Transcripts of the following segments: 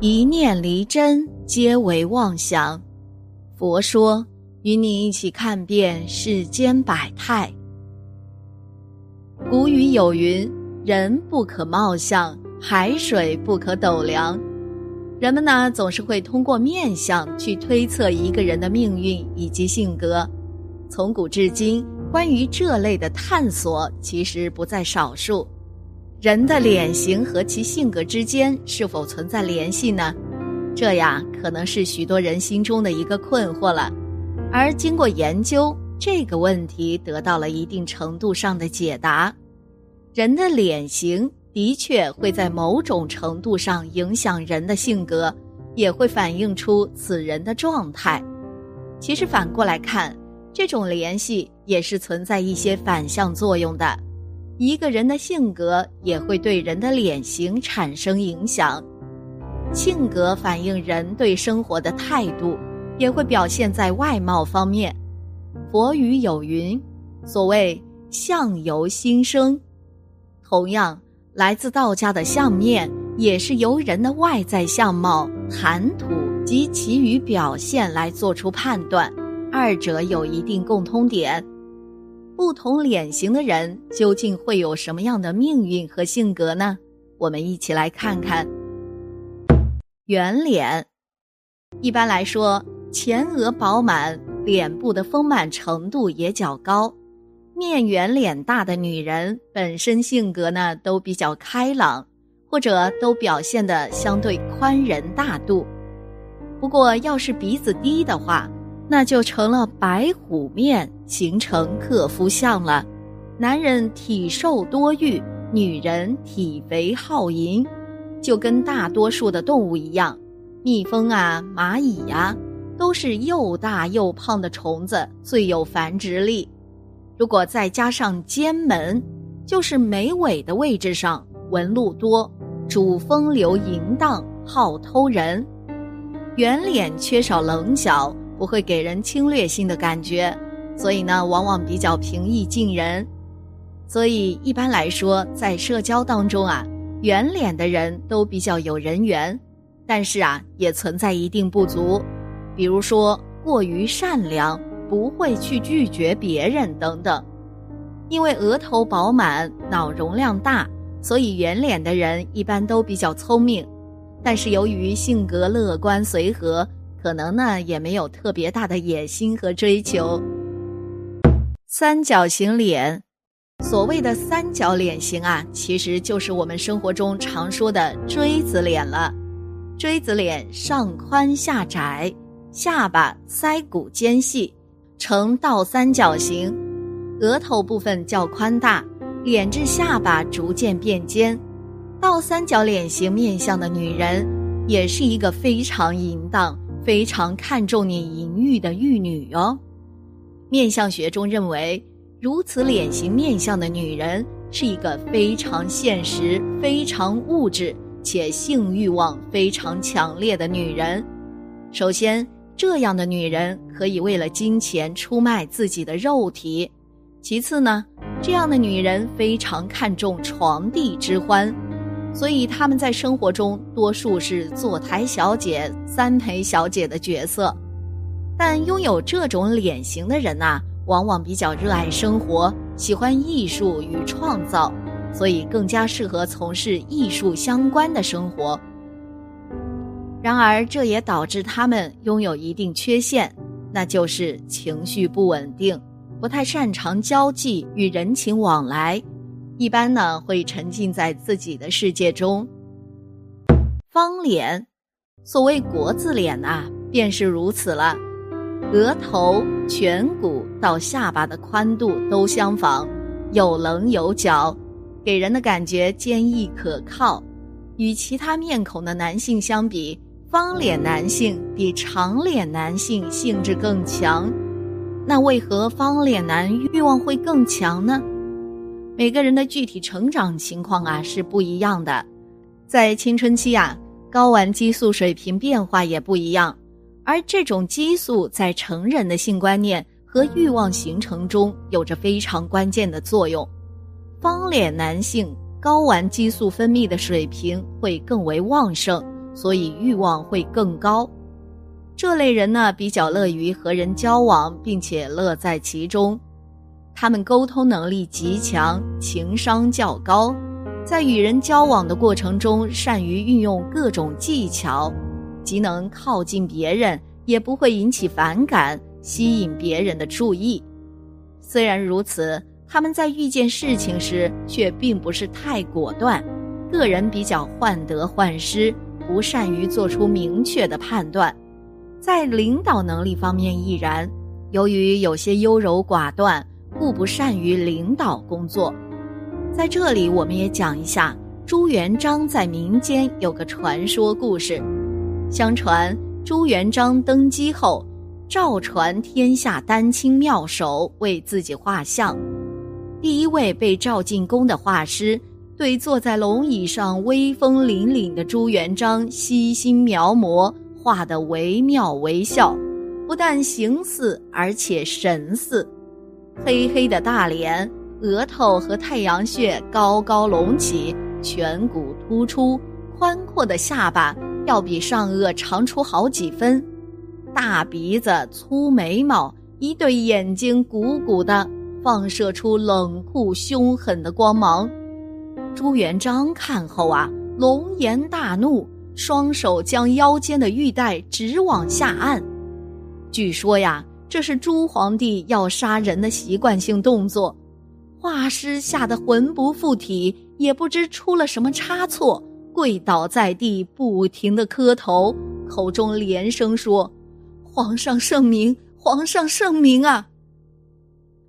一念离真，皆为妄想。佛说，与你一起看遍世间百态。古语有云：“人不可貌相，海水不可斗量。”人们呢，总是会通过面相去推测一个人的命运以及性格。从古至今，关于这类的探索其实不在少数。人的脸型和其性格之间是否存在联系呢？这呀，可能是许多人心中的一个困惑了。而经过研究，这个问题得到了一定程度上的解答。人的脸型的确会在某种程度上影响人的性格，也会反映出此人的状态。其实反过来看，这种联系也是存在一些反向作用的。一个人的性格也会对人的脸型产生影响，性格反映人对生活的态度，也会表现在外貌方面。佛语有云：“所谓相由心生。”同样，来自道家的相面也是由人的外在相貌、谈吐及其余表现来做出判断，二者有一定共通点。不同脸型的人究竟会有什么样的命运和性格呢？我们一起来看看。圆脸，一般来说，前额饱满，脸部的丰满程度也较高。面圆脸大的女人本身性格呢都比较开朗，或者都表现的相对宽仁大度。不过，要是鼻子低的话，那就成了白虎面，形成克夫相了。男人体瘦多欲，女人体肥好淫，就跟大多数的动物一样，蜜蜂啊、蚂蚁呀，都是又大又胖的虫子，最有繁殖力。如果再加上尖门，就是眉尾的位置上纹路多，主风流淫荡，好偷人。圆脸缺少棱角。不会给人侵略性的感觉，所以呢，往往比较平易近人。所以一般来说，在社交当中啊，圆脸的人都比较有人缘。但是啊，也存在一定不足，比如说过于善良，不会去拒绝别人等等。因为额头饱满，脑容量大，所以圆脸的人一般都比较聪明。但是由于性格乐观随和。可能呢，也没有特别大的野心和追求。三角形脸，所谓的三角脸型啊，其实就是我们生活中常说的锥子脸了。锥子脸上宽下窄，下巴腮骨尖细，呈倒三角形，额头部分较宽大，脸至下巴逐渐变尖。倒三角脸型面相的女人，也是一个非常淫荡。非常看重你淫欲的玉女哦。面相学中认为，如此脸型面相的女人是一个非常现实、非常物质且性欲望非常强烈的女人。首先，这样的女人可以为了金钱出卖自己的肉体；其次呢，这样的女人非常看重床笫之欢。所以他们在生活中多数是坐台小姐、三陪小姐的角色，但拥有这种脸型的人呐，往往比较热爱生活，喜欢艺术与创造，所以更加适合从事艺术相关的生活。然而，这也导致他们拥有一定缺陷，那就是情绪不稳定，不太擅长交际与人情往来。一般呢会沉浸在自己的世界中。方脸，所谓国字脸啊，便是如此了。额头、颧骨到下巴的宽度都相仿，有棱有角，给人的感觉坚毅可靠。与其他面孔的男性相比，方脸男性比长脸男性性质更强。那为何方脸男欲望会更强呢？每个人的具体成长情况啊是不一样的，在青春期啊，睾丸激素水平变化也不一样，而这种激素在成人的性观念和欲望形成中有着非常关键的作用。方脸男性睾丸激素分泌的水平会更为旺盛，所以欲望会更高。这类人呢，比较乐于和人交往，并且乐在其中。他们沟通能力极强，情商较高，在与人交往的过程中，善于运用各种技巧，既能靠近别人，也不会引起反感，吸引别人的注意。虽然如此，他们在遇见事情时却并不是太果断，个人比较患得患失，不善于做出明确的判断。在领导能力方面亦然，由于有些优柔寡断，故不善于领导工作。在这里，我们也讲一下朱元璋在民间有个传说故事。相传朱元璋登基后。赵传天下丹青妙手为自己画像，第一位被召进宫的画师对坐在龙椅上威风凛凛的朱元璋悉心描摹，画得惟妙惟肖，不但形似，而且神似。黑黑的大脸，额头和太阳穴高高隆起，颧骨突出，宽阔的下巴要比上颚长出好几分。大鼻子、粗眉毛，一对眼睛鼓鼓的，放射出冷酷凶狠的光芒。朱元璋看后啊，龙颜大怒，双手将腰间的玉带直往下按。据说呀，这是朱皇帝要杀人的习惯性动作。画师吓得魂不附体，也不知出了什么差错，跪倒在地，不停的磕头，口中连声说。皇上圣明，皇上圣明啊！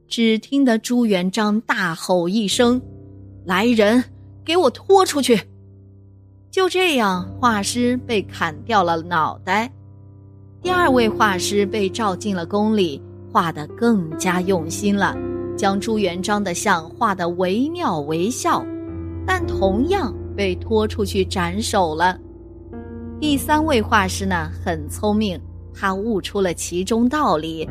只听得朱元璋大吼一声：“来人，给我拖出去！”就这样，画师被砍掉了脑袋。第二位画师被召进了宫里，画得更加用心了，将朱元璋的像画得惟妙惟肖，但同样被拖出去斩首了。第三位画师呢，很聪明。他悟出了其中道理，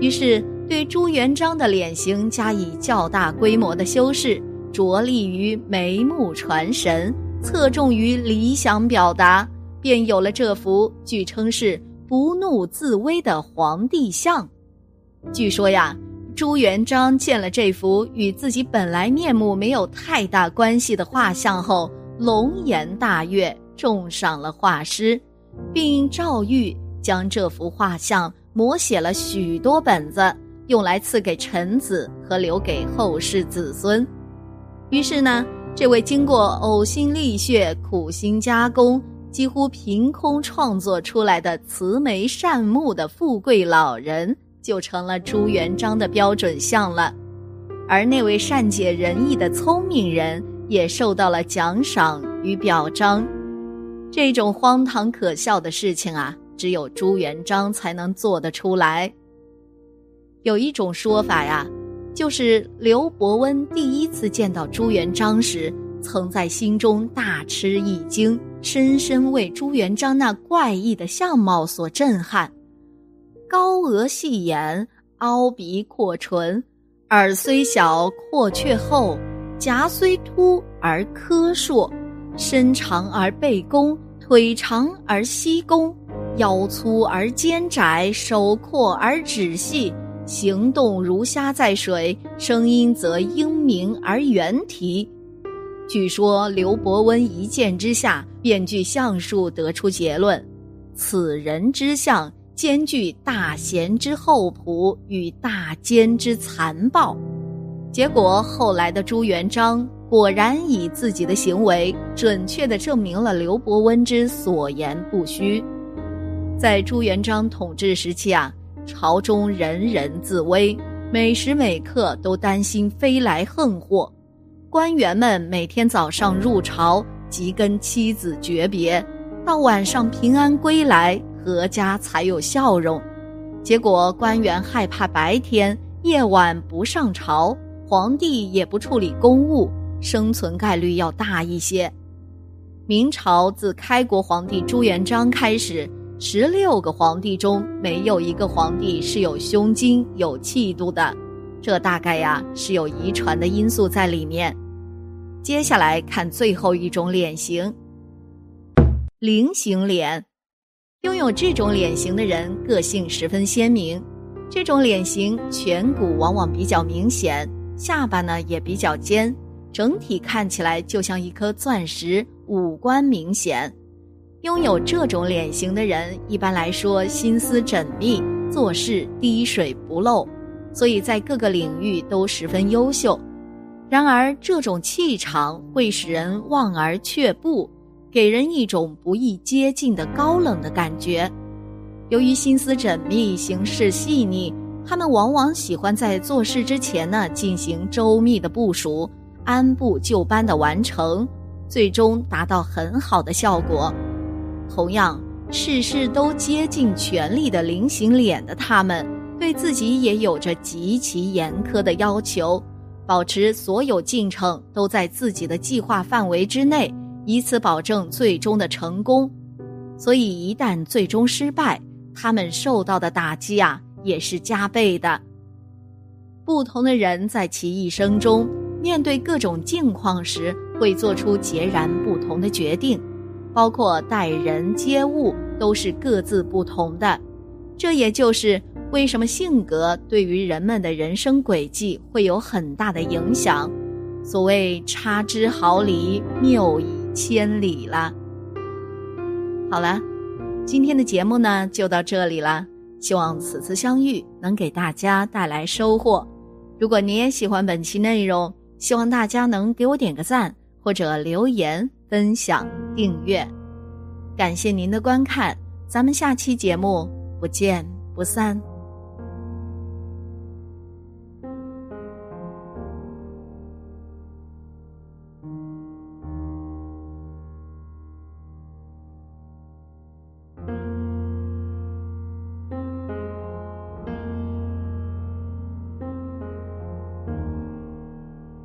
于是对朱元璋的脸型加以较大规模的修饰，着力于眉目传神，侧重于理想表达，便有了这幅据称是不怒自威的皇帝像。据说呀，朱元璋见了这幅与自己本来面目没有太大关系的画像后，龙颜大悦，重赏了画师，并诏谕。将这幅画像摹写了许多本子，用来赐给臣子和留给后世子孙。于是呢，这位经过呕心沥血、苦心加工、几乎凭空创作出来的慈眉善目的富贵老人，就成了朱元璋的标准像了。而那位善解人意的聪明人，也受到了奖赏与表彰。这种荒唐可笑的事情啊！只有朱元璋才能做得出来。有一种说法呀，就是刘伯温第一次见到朱元璋时，曾在心中大吃一惊，深深为朱元璋那怪异的相貌所震撼。高额细眼，凹鼻阔唇，耳虽小阔却厚，颊虽凸而颗硕，身长而背弓，腿长而膝弓。腰粗而肩窄，手阔而指细，行动如虾在水，声音则英明而圆啼。据说刘伯温一见之下，便据相术得出结论：此人之相兼具大贤之厚朴与大奸之残暴。结果后来的朱元璋果然以自己的行为，准确地证明了刘伯温之所言不虚。在朱元璋统治时期啊，朝中人人自危，每时每刻都担心飞来横祸。官员们每天早上入朝即跟妻子诀别，到晚上平安归来，阖家才有笑容。结果官员害怕白天夜晚不上朝，皇帝也不处理公务，生存概率要大一些。明朝自开国皇帝朱元璋开始。十六个皇帝中没有一个皇帝是有胸襟、有气度的，这大概呀是有遗传的因素在里面。接下来看最后一种脸型。菱形脸。拥有这种脸型的人，个性十分鲜明。这种脸型颧骨往往比较明显，下巴呢也比较尖，整体看起来就像一颗钻石，五官明显。拥有这种脸型的人，一般来说心思缜密，做事滴水不漏，所以在各个领域都十分优秀。然而，这种气场会使人望而却步。给人一种不易接近的高冷的感觉。由于心思缜密、行事细腻，他们往往喜欢在做事之前呢进行周密的部署，按部就班的完成，最终达到很好的效果。同样，事事都竭尽全力的菱形脸的他们，对自己也有着极其严苛的要求，保持所有进程都在自己的计划范围之内。以此保证最终的成功，所以一旦最终失败，他们受到的打击啊也是加倍的。不同的人在其一生中面对各种境况时，会做出截然不同的决定，包括待人接物都是各自不同的。这也就是为什么性格对于人们的人生轨迹会有很大的影响。所谓差之毫厘，谬以。千里了。好了，今天的节目呢就到这里了。希望此次相遇能给大家带来收获。如果你也喜欢本期内容，希望大家能给我点个赞，或者留言、分享、订阅。感谢您的观看，咱们下期节目不见不散。